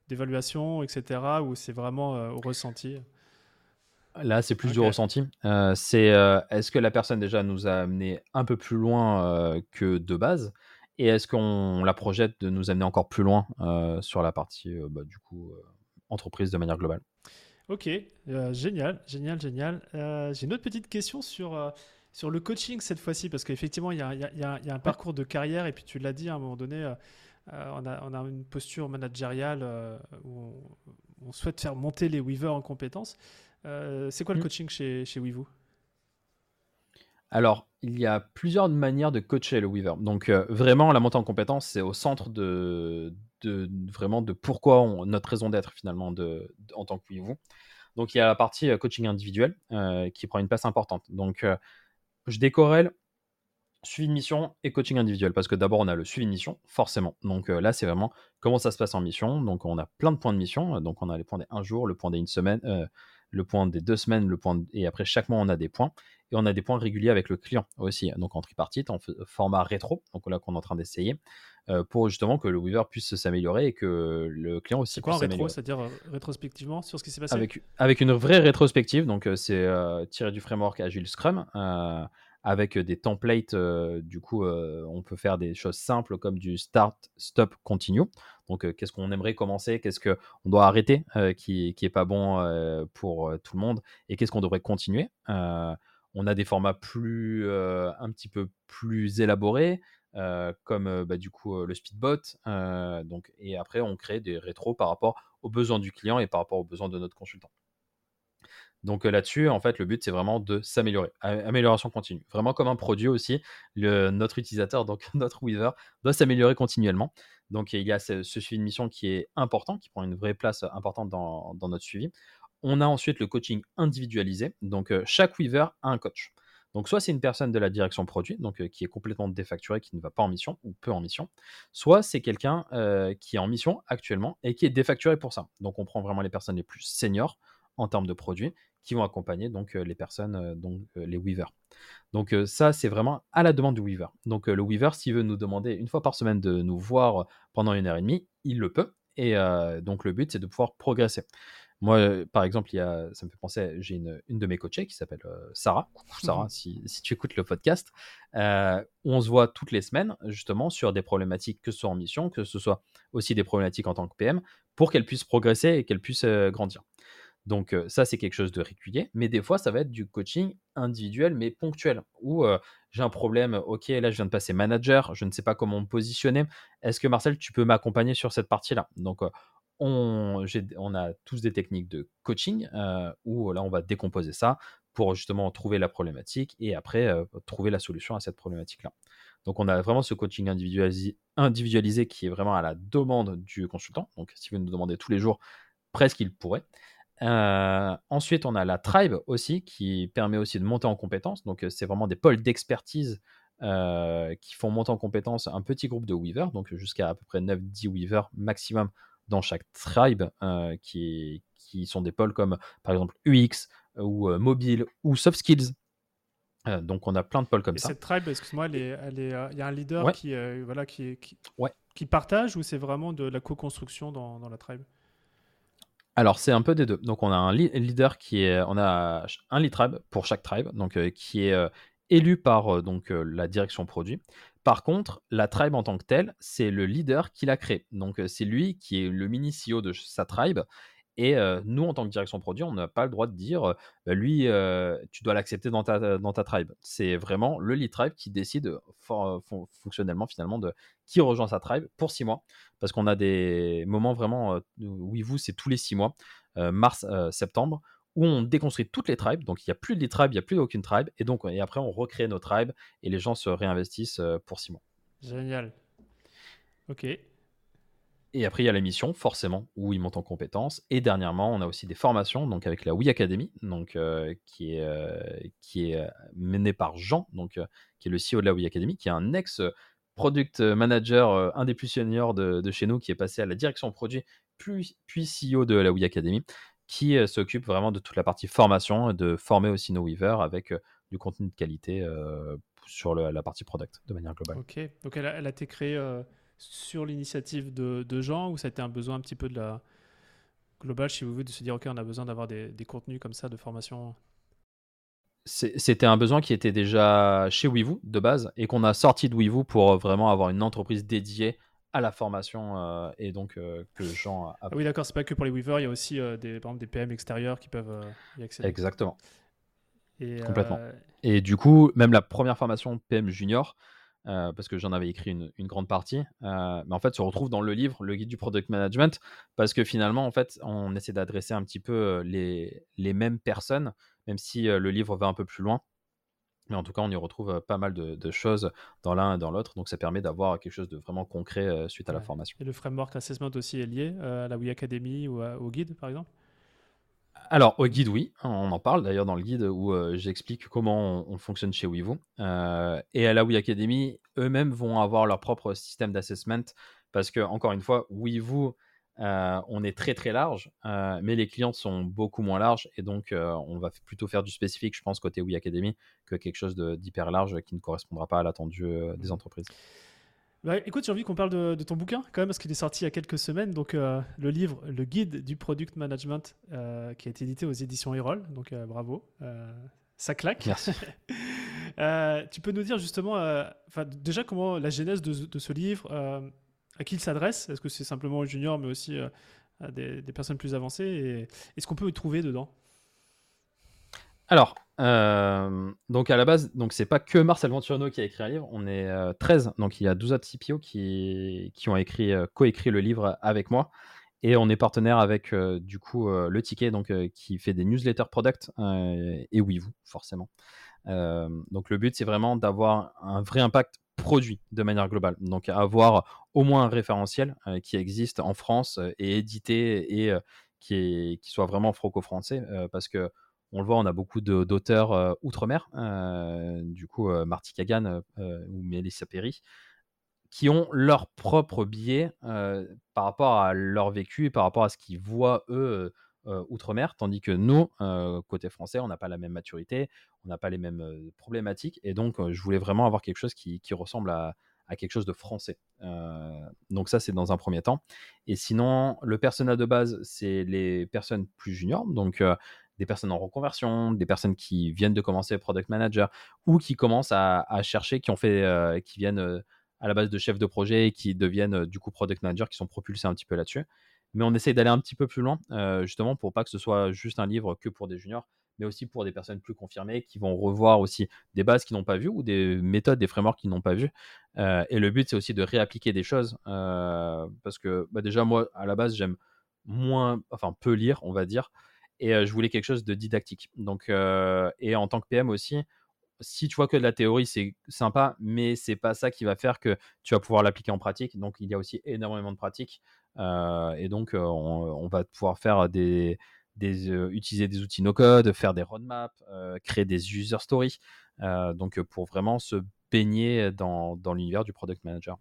d'évaluation, etc., ou c'est vraiment euh, au ressenti? Là, c'est plus du ressenti. Euh, c'est euh, est-ce que la personne déjà nous a amené un peu plus loin que de base? Et est-ce qu'on la projette de nous amener encore plus loin sur la partie bah, du coup entreprise de manière globale? Ok, génial, génial, génial. J'ai une autre petite question sur sur le coaching cette fois-ci, parce qu'effectivement, il y, a, un parcours de carrière, et puis tu l'as dit à un moment donné, euh, euh, on, a, une posture managériale euh, où on, souhaite faire monter les weavers en compétences. C'est quoi le mm. coaching chez, chez alors, il y a plusieurs manières de coacher le Weaver. Donc, vraiment, la montée en compétences, c'est au centre de, vraiment de pourquoi notre raison d'être finalement de, en tant que Weavoo. Donc, il y a la partie coaching individuel qui prend une place importante. Donc, je décorrèle suivi de mission et coaching individuel. Parce que d'abord, on a le suivi de mission, forcément. Donc là, c'est vraiment comment ça se passe en mission. Donc on a plein de points de mission. Donc on a les points des un jour, le point des une semaine, le point des deux semaines, le point et après chaque mois, on a des points. Et on a des points réguliers avec le client aussi. Donc en tripartite, en format rétro, donc là qu'on est en train d'essayer, pour justement que le Weaver puisse s'améliorer et que le client aussi quoi, puisse s'améliorer. rétro, c'est-à-dire rétrospectivement sur ce qui s'est passé? Avec, avec une vraie rétrospective, donc c'est tiré du framework Agile Scrum avec des templates. du coup, on peut faire des choses simples comme du start, stop, continue. Donc, qu'est-ce qu'on aimerait commencer? Qu'est-ce qu'on doit arrêter qui, qui est pas bon pour tout le monde? Et qu'est-ce qu'on devrait continuer? On a des formats plus, un petit peu plus élaborés. comme bah, du coup le speedbot. donc, et après, on crée des rétros par rapport aux besoins du client et par rapport aux besoins de notre consultant. Donc là-dessus, en fait, le but, c'est vraiment de s'améliorer. Amélioration continue. Vraiment comme un produit aussi, notre utilisateur, donc *laughs* notre Weaver, doit s'améliorer continuellement. Donc il y a ce, suivi de mission qui est important, qui prend une vraie place importante dans, notre suivi. On a ensuite le coaching individualisé. Donc chaque Weaver a un coach. Donc soit c'est une personne de la direction produit, donc qui est complètement défacturée, qui ne va pas en mission ou peu en mission, soit c'est quelqu'un qui est en mission actuellement et qui est défacturé pour ça. Donc on prend vraiment les personnes les plus seniors en termes de produits qui vont accompagner donc les personnes, donc les weavers. Donc ça, c'est vraiment à la demande du weaver. Donc le weaver, s'il veut nous demander une fois par semaine de nous voir pendant une heure et demie, il le peut. Et donc le but, c'est de pouvoir progresser. Moi, par exemple, il y a, ça me fait penser, j'ai une, une, de mes coachées qui s'appelle Sarah. Coucou Sarah, mmh si, si, tu écoutes le podcast, on se voit toutes les semaines, justement, sur des problématiques, que ce soit en mission, que ce soit aussi des problématiques en tant que PM, pour qu'elle puisse progresser et qu'elle puisse grandir. Donc ça, c'est quelque chose de régulier. Mais des fois, ça va être du coaching individuel, mais ponctuel. Où j'ai un problème, ok, là, je viens de passer manager, je ne sais pas comment me positionner. Est-ce que Marcel, tu peux m'accompagner sur cette partie-là? Donc, on, a tous des techniques de coaching où là, on va décomposer ça pour justement trouver la problématique et après trouver la solution à cette problématique-là. Donc, on a vraiment ce coaching individualisé, individualisé qui est vraiment à la demande du consultant. Donc, si vous nous demandez tous les jours, presque il pourrait. Euh, ensuite, on a la tribe aussi, qui permet aussi de monter en compétences. Donc, euh, c'est vraiment des pôles d'expertise euh, qui font monter en compétences un petit groupe de weavers, donc jusqu'à à peu près 9-10 weavers maximum dans chaque tribe, qui, qui sont des pôles comme par exemple UX ou mobile ou soft skills. donc, on a plein de pôles comme Et ça. Cette tribe, excuse-moi, il y a un leader qui, voilà, qui, qui, qui partage ou c'est vraiment de la co-construction dans, dans la tribe? Alors, c'est un peu des deux. Donc, on a un leader qui est. On a un lead tribe pour chaque tribe, donc euh, qui est euh, élu par euh, donc, la direction produit. Par contre, la tribe en tant que telle, c'est le leader qui l'a créé. Donc, c'est lui qui est le mini CEO de sa tribe et nous, en tant que direction produit, on n'a pas le droit de dire, bah, lui, tu dois l'accepter dans ta, dans ta tribe. C'est vraiment le lead tribe qui décide fonctionnellement, finalement, de qui rejoint sa tribe pour six mois. Parce qu'on a des moments vraiment, oui, vous, c'est tous les six mois, mars, septembre, où on déconstruit toutes les tribes. Donc, il n'y a plus de lead tribe, il n'y a plus aucune tribe. Et donc, et après, on recrée nos tribes et les gens se réinvestissent pour six mois. Génial. Ok. Et après, il y a la mission, forcément, où ils montent en compétences. Et dernièrement, on a aussi des formations, donc avec la Wii Academy, donc, euh, qui est, euh, qui est euh, menée par Jean, donc, qui est le CEO de la Wii Academy, qui est un ex-product manager, un des plus seniors de, chez nous, qui est passé à la direction produit, puis, puis CEO de la Wii Academy, qui s'occupe vraiment de toute la partie formation, de former aussi nos Weavers avec du contenu de qualité sur la partie product de manière globale. Ok, donc elle a été créée sur l'initiative de, Jean ou ça a été un besoin un petit peu de la globale, si vous voulez, de se dire, OK, on a besoin d'avoir des, contenus comme ça de formation? C'était un besoin qui était déjà chez WeVoo de base et qu'on a sorti de WeVoo pour vraiment avoir une entreprise dédiée à la formation euh, et donc euh, que Jean a. Ah oui, d'accord, c'est pas que pour les Weavers, il y a aussi euh, des, par exemple, des PM extérieurs qui peuvent y accéder. Exactement. Complètement. Et du coup, même la première formation PM Junior, euh, parce que j'en avais écrit une, grande partie, euh, mais en fait se retrouve dans le livre, le guide du product management, parce que finalement, en fait, on essaie d'adresser un petit peu euh, les, les, mêmes personnes, même si le livre va un peu plus loin. Mais en tout cas, on y retrouve pas mal de, choses dans l'un et dans l'autre, donc ça permet d'avoir quelque chose de vraiment concret suite à la formation. Et le framework assessment aussi est lié à la Wii Academy ou au guide, par exemple? Alors, au guide, oui, on en parle d'ailleurs dans le guide où j'explique comment on, fonctionne chez Wevo. et à la We Academy, eux-mêmes vont avoir leur propre système d'assessment parce que, encore une fois, Wevo, on est très très large, mais les clients sont beaucoup moins larges et donc on va plutôt faire du spécifique, je pense, côté We Academy que quelque chose d'hyper large qui ne correspondra pas à l'attendu des entreprises. Bah, écoute, j'ai envie qu'on parle de, ton bouquin quand même, parce qu'il est sorti il y a quelques semaines. Donc, euh, le livre, le guide du product management, euh, qui a été édité aux éditions Erol. Donc, euh, bravo. ça claque. Merci. *laughs* tu peux nous dire justement, déjà, comment la genèse de, ce livre, à qui il s'adresse? Est-ce que c'est simplement aux juniors, mais aussi à des, des, personnes plus avancées? Et, et ce qu'on peut y trouver dedans? Alors, euh, donc à la base, donc c'est pas que Marcel Venturino qui a écrit un livre, on est 13, euh, donc il y a 12 autres CPO qui, qui ont écrit, euh, co-écrit le livre avec moi. Et on est partenaire avec du coup le ticket donc qui fait des newsletters product et oui vous forcément. donc le but c'est vraiment d'avoir un vrai impact produit de manière globale. Donc avoir au moins un référentiel qui existe en France et édité et qui, est, qui soit vraiment franco-français parce que on le voit, on a beaucoup d'auteurs euh, outre-mer, euh, du coup, euh, Marty Kagan ou Melissa Perry, qui ont leur propre biais par rapport à leur vécu et par rapport à ce qu'ils voient eux outre-mer, tandis que nous, côté français, on n'a pas la même maturité, on n'a pas les mêmes problématiques, et donc je voulais vraiment avoir quelque chose qui, ressemble à, quelque chose de français. donc ça, c'est dans un premier temps. Et sinon, le persona de base, c'est les personnes plus juniors, donc des personnes en reconversion, des personnes qui viennent de commencer product manager ou qui commencent à, chercher, qui ont fait, euh, qui viennent euh, à la base de chef de projet et qui deviennent euh, du coup product manager, qui sont propulsés un petit peu là-dessus. Mais on essaye d'aller un petit peu plus loin, justement pour pas que ce soit juste un livre que pour des juniors, mais aussi pour des personnes plus confirmées qui vont revoir aussi des bases qu'ils n'ont pas vues ou des méthodes, des frameworks qu'ils n'ont pas vues. et le but, c'est aussi de réappliquer des choses parce que bah, déjà, moi, à la base, j'aime moins, enfin, peu lire, on va dire et je voulais quelque chose de didactique. Donc, et en tant que PM aussi, si tu vois que de la théorie, c'est sympa, mais c'est pas ça qui va faire que tu vas pouvoir l'appliquer en pratique. Donc, il y a aussi énormément de pratique. et donc, on, va pouvoir faire des, des utiliser des outils no-code, faire des roadmaps, créer des user stories. donc, pour vraiment se baigner dans, dans l'univers du product manager.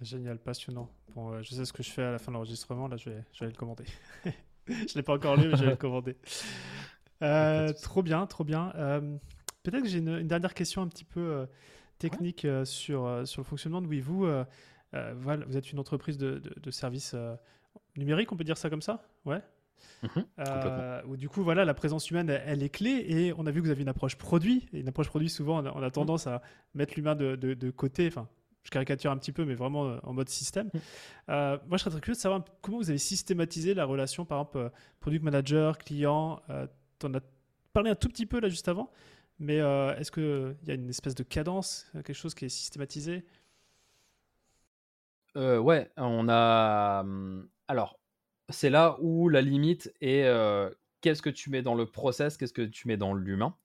Génial, passionnant. Bon, je sais ce que je fais à la fin de l'enregistrement. Là, je vais, je vais le commenter. *laughs* je ne l'ai pas encore lu, mais je vais le *laughs* commander. Euh, trop bien, trop bien. Euh, peut-être que j'ai une, dernière question un petit peu euh, technique sur, sur le fonctionnement de WeVoo. Voilà, vous êtes une entreprise de, de, services numériques, on peut dire ça comme ça? Ouais mmh du coup, voilà, la présence humaine, elle, est clé. Et on a vu que vous avez une approche produit. Et une approche produit, souvent, on a, tendance à mettre l'humain de, de, côté. Enfin, je caricature un petit peu, mais vraiment euh, en mode système. Mm. Euh, moi, je serais très curieux de savoir comment vous avez systématisé la relation, par exemple, euh, product manager, client. tu en as parlé un tout petit peu là juste avant, mais est-ce qu'il y a une espèce de cadence, quelque chose qui est systématisé? Ouais, on a. Hum, alors, c'est là où la limite est qu'est-ce que tu mets dans le process, qu'est-ce que tu mets dans l'humain.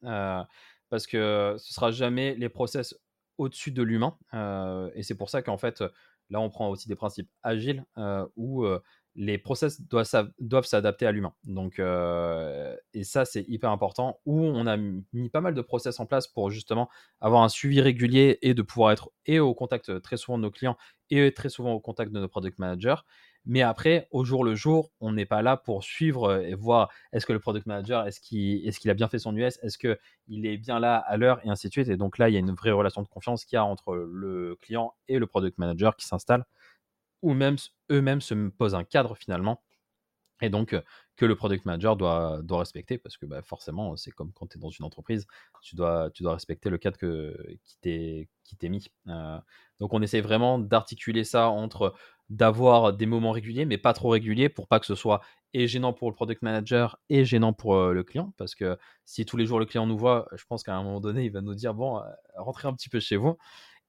parce que ce sera jamais les process au-dessus de l'humain. Euh, et c'est pour ça qu'en fait, là, on prend aussi des principes agiles euh, où euh, les process doivent, s'adapter à l'humain. Donc, et ça, c'est hyper important. Où on a mis pas mal de process en place pour justement avoir un suivi régulier et de pouvoir être et au contact très souvent de nos clients et très souvent au contact de nos product managers. Mais après, au jour le jour, on n'est pas là pour suivre et voir est-ce que le product manager, est-ce qu'il est qu'il a bien fait son US, est-ce qu'il est bien là à l'heure, et ainsi de suite. Et donc là, il y a une vraie relation de confiance qu'il y a entre le client et le product manager qui s'installe, ou même eux-mêmes se posent un cadre finalement. Et donc, que le product manager doit, doit respecter, parce que bah, forcément, c'est comme quand tu es dans une entreprise, tu dois, tu dois respecter le cadre que, qui t'est mis. Euh, donc, on essaie vraiment d'articuler ça entre d'avoir des moments réguliers, mais pas trop réguliers pour pas que ce soit et gênant pour le product manager et gênant pour le client. Parce que si tous les jours le client nous voit, je pense qu'à un moment donné, il va nous dire bon, rentrez un petit peu chez vous.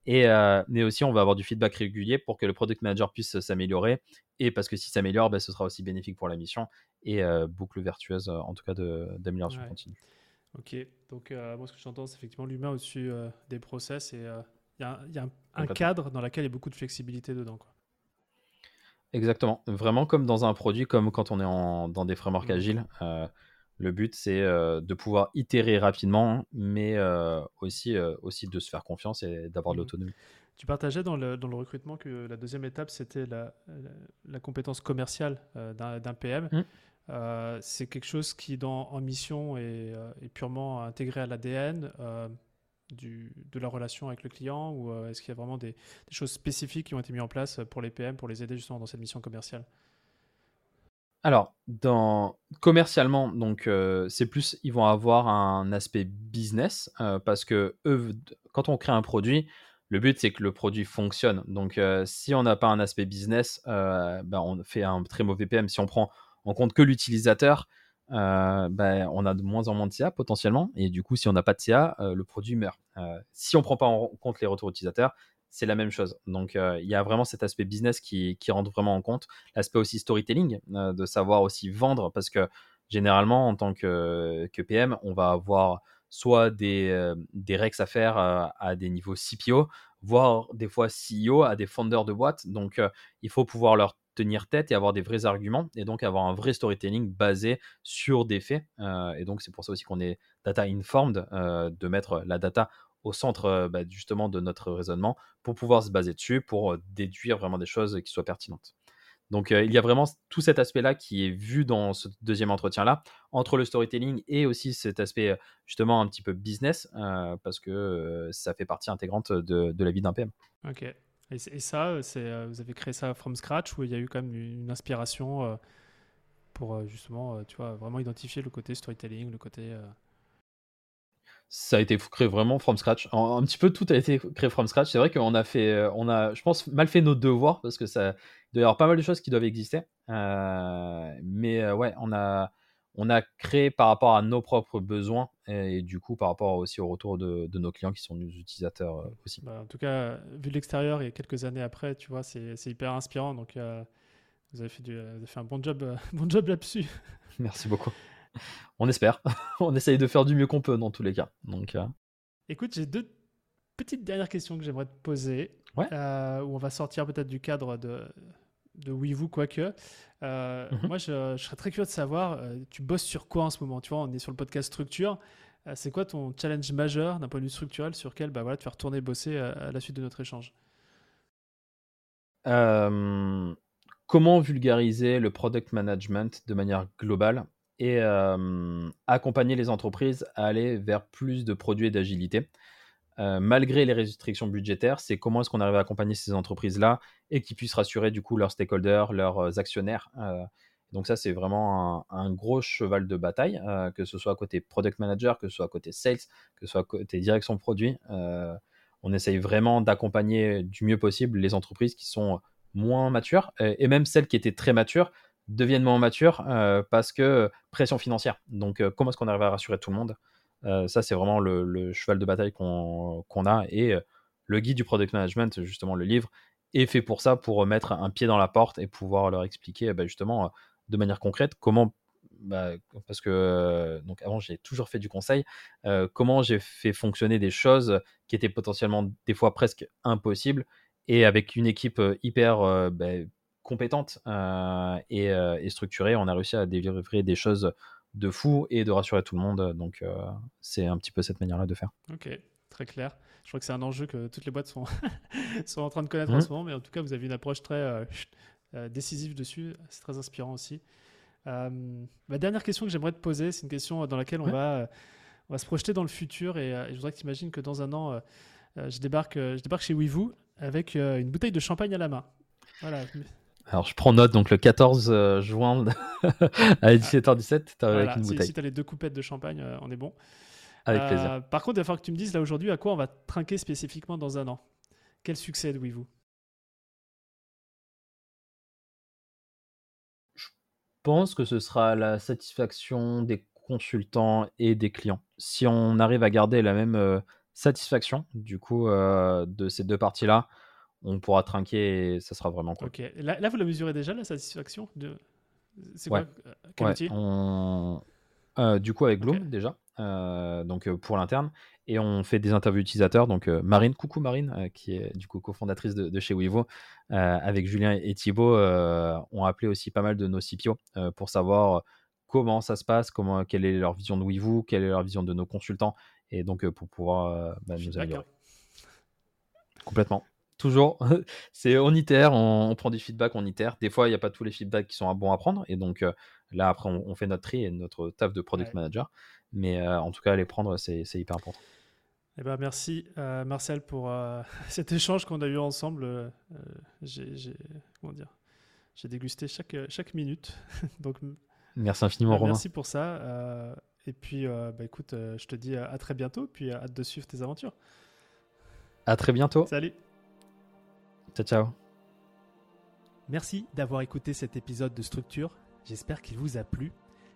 Et, mais aussi, on va avoir du feedback régulier pour que le product manager puisse s'améliorer. Et parce que si s'améliore, ben, ce sera aussi bénéfique pour la mission et boucle vertueuse, en tout cas, d'amélioration continue. Ok, donc moi, ce que j'entends, c'est effectivement l'humain au-dessus des process et il y a, y a un, cadre dans lequel il y a beaucoup de flexibilité dedans. Quoi. Exactement. Vraiment comme dans un produit, comme quand on est en, dans des frameworks mmh. agiles. Euh, Le but, c'est de pouvoir itérer rapidement, mais aussi, aussi de se faire confiance et d'avoir de mmh l'autonomie. Tu partageais dans le, dans le, recrutement que la deuxième étape, c'était la, la, compétence commerciale d'un PM. Mmh. c'est quelque chose qui, dans, en mission, est, est purement intégré à l'ADN de la relation avec le client ou est-ce qu'il y a vraiment des, choses spécifiques qui ont été mises en place pour les PM pour les aider justement dans cette mission commerciale? Alors, dans commercialement, donc euh, c'est plus, ils vont avoir un aspect business euh, parce que eux, quand on crée un produit, le but c'est que le produit fonctionne. Donc, euh, si on n'a pas un aspect business, ben, on fait un très mauvais PM. Si on prend en compte que l'utilisateur, ben, on a de moins en moins de CA potentiellement. Et du coup, si on n'a pas de CA, le produit meurt. si on ne prend pas en compte les retours utilisateurs, c'est la même chose. Donc, euh, il y a vraiment cet aspect business qui, rentre vraiment en compte. L'aspect aussi storytelling, euh, de savoir aussi vendre, parce que généralement, en tant que, PM, on va avoir soit des, euh, des rex à faire à des niveaux CPO, voire des fois CEO à des fondeurs de boîtes. Donc, il faut pouvoir leur tenir tête et avoir des vrais arguments et donc avoir un vrai storytelling basé sur des faits. et donc, c'est pour ça aussi qu'on est data informed, de mettre la data au centre bah, justement de notre raisonnement pour pouvoir se baser dessus, pour déduire vraiment des choses qui soient pertinentes. Donc il y a vraiment tout cet aspect-là qui est vu dans ce deuxième entretien-là, entre le storytelling et aussi cet aspect justement un petit peu business, parce que ça fait partie intégrante de, la vie d'un PM. Ok. Et, ça, c'est, vous avez créé ça from scratch ou il y a eu quand même une inspiration pour justement, tu vois, vraiment identifier le côté storytelling, le côté ça a été créé vraiment from scratch. Un, petit peu tout a été créé from scratch. C'est vrai qu'on a fait, euh, on a, je pense, mal fait nos devoirs parce que ça, il doit y avoir pas mal de choses qui doivent exister. Euh, mais euh, ouais, on a, on a créé par rapport à nos propres besoins et, du coup par rapport aussi au retour de, nos clients qui sont nos utilisateurs aussi. Bah, en tout cas, vu de l'extérieur et quelques années après, tu vois, c'est hyper inspirant. Donc vous avez fait, du, vous avez fait un bon job, *laughs* bon job là-dessus. *laughs* Merci beaucoup. on espère. *laughs* on essaye de faire du mieux qu'on peut dans tous les cas. Donc, euh. Écoute, j'ai deux petites dernières questions que j'aimerais te poser. Euh, où on va sortir peut-être du cadre de, de vous quoique. Euh, mhm. Moi, je, serais très curieux de savoir, tu bosses sur quoi en ce moment? Tu vois, on est sur le podcast Structure. c'est quoi ton challenge majeur d'un point de vue structurel sur lequel bah, voilà, tu vas retourner bosser à, la suite de notre échange? Comment vulgariser le product management de manière globale et accompagner les entreprises à aller vers plus de produits et d'agilité? Malgré les restrictions budgétaires, c'est comment est-ce qu'on arrive à accompagner ces entreprises-là et qu'ils puissent rassurer du coup leurs stakeholders, leurs actionnaires. donc ça, c'est vraiment un, gros cheval de bataille, que ce soit côté product manager, que ce soit côté sales, que ce soit côté direction produit. on essaye vraiment d'accompagner du mieux possible les entreprises qui sont moins matures et même celles qui étaient très matures deviennent moins matures euh, parce que pression financière. Donc, euh, comment est-ce qu'on arrive à rassurer tout le monde? euh, Ça, c'est vraiment le, cheval de bataille qu'on a. Et le guide du product management, justement, le livre, est fait pour ça, pour mettre un pied dans la porte et pouvoir leur expliquer, bah, justement, de manière concrète, comment. Bah, parce que donc avant j'ai toujours fait du conseil, comment j'ai fait fonctionner des choses qui étaient potentiellement des fois presque impossibles et avec une équipe hyper bah, compétente euh, euh, et, structurée, on a réussi à délivrer des choses de fou et de rassurer tout le monde. Donc, euh, c'est un petit peu cette manière-là de faire. Ok, très clair. Je crois que c'est un enjeu que toutes les boîtes sont, *laughs* sont en train de connaître en mmh. ce moment, mais en tout cas, vous avez une approche très décisive dessus. C'est très inspirant aussi. ma dernière question que j'aimerais te poser, c'est une question dans laquelle on, va, on va se projeter dans le futur et, je voudrais que tu imagines que dans un an, je, débarque, je débarque chez WeVoo avec une bouteille de champagne à la main. Voilà. Alors, je prends note, donc le 14 euh, juin *laughs* à 17h17, tu avec une bouteille. Si, tu as les deux coupettes de champagne, euh, on est bon. Avec euh, plaisir. Par contre, il va falloir que tu me dises là aujourd'hui à quoi on va trinquer spécifiquement dans un an? Quel succès de vous? Je pense que ce sera la satisfaction des consultants et des clients. Si on arrive à garder la même satisfaction, du coup, de ces deux parties-là, on pourra trinquer et ça sera vraiment cool. Ok, là, vous la mesurez déjà, la satisfaction de... C'est quoi euh, euh, Du coup, avec Bloom déjà, euh, donc pour l'interne. Et on fait des interviews utilisateurs. Donc Marine, coucou Marine, qui est du coup cofondatrice de, de chez Wivo, avec Julien et Thibaut, ont appelé aussi pas mal de nos CPO pour savoir comment ça se passe, comment, quelle est leur vision de WeVoo, quelle est leur vision de nos consultants, et donc pour pouvoir bah, nous améliorer. Complètement. Toujours, *laughs* c'est on itère, on, prend du feedback, on itère. Des fois, il n'y a pas tous les feedbacks qui sont bons à prendre, et donc là après, on, fait notre tri et notre taf de product manager. Mais en tout cas, les prendre, c'est hyper important. Eh ben, merci euh, Marcel pour euh, *laughs* cet échange qu'on a eu ensemble. Euh, j'ai dégusté chaque, chaque minute. *laughs* Donc, merci infiniment Romain. Merci pour ça. et puis bah, écoute, je te dis à très bientôt. Puis hâte de suivre tes aventures. À très bientôt. Salut. Ciao ciao. Merci d'avoir écouté cet épisode de Structure. J'espère qu'il vous a plu.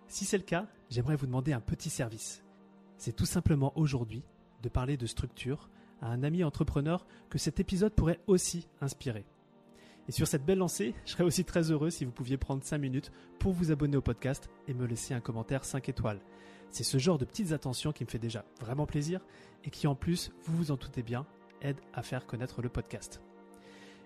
Si c'est le cas, j'aimerais vous demander un petit service. C'est tout simplement aujourd'hui de parler de structure à un ami entrepreneur que cet épisode pourrait aussi inspirer. Et sur cette belle lancée, je serais aussi très heureux si vous pouviez prendre 5 minutes pour vous abonner au podcast et me laisser un commentaire 5 étoiles. C'est ce genre de petites attentions qui me fait déjà vraiment plaisir et qui en plus, vous vous en doutez bien, aide à faire connaître le podcast.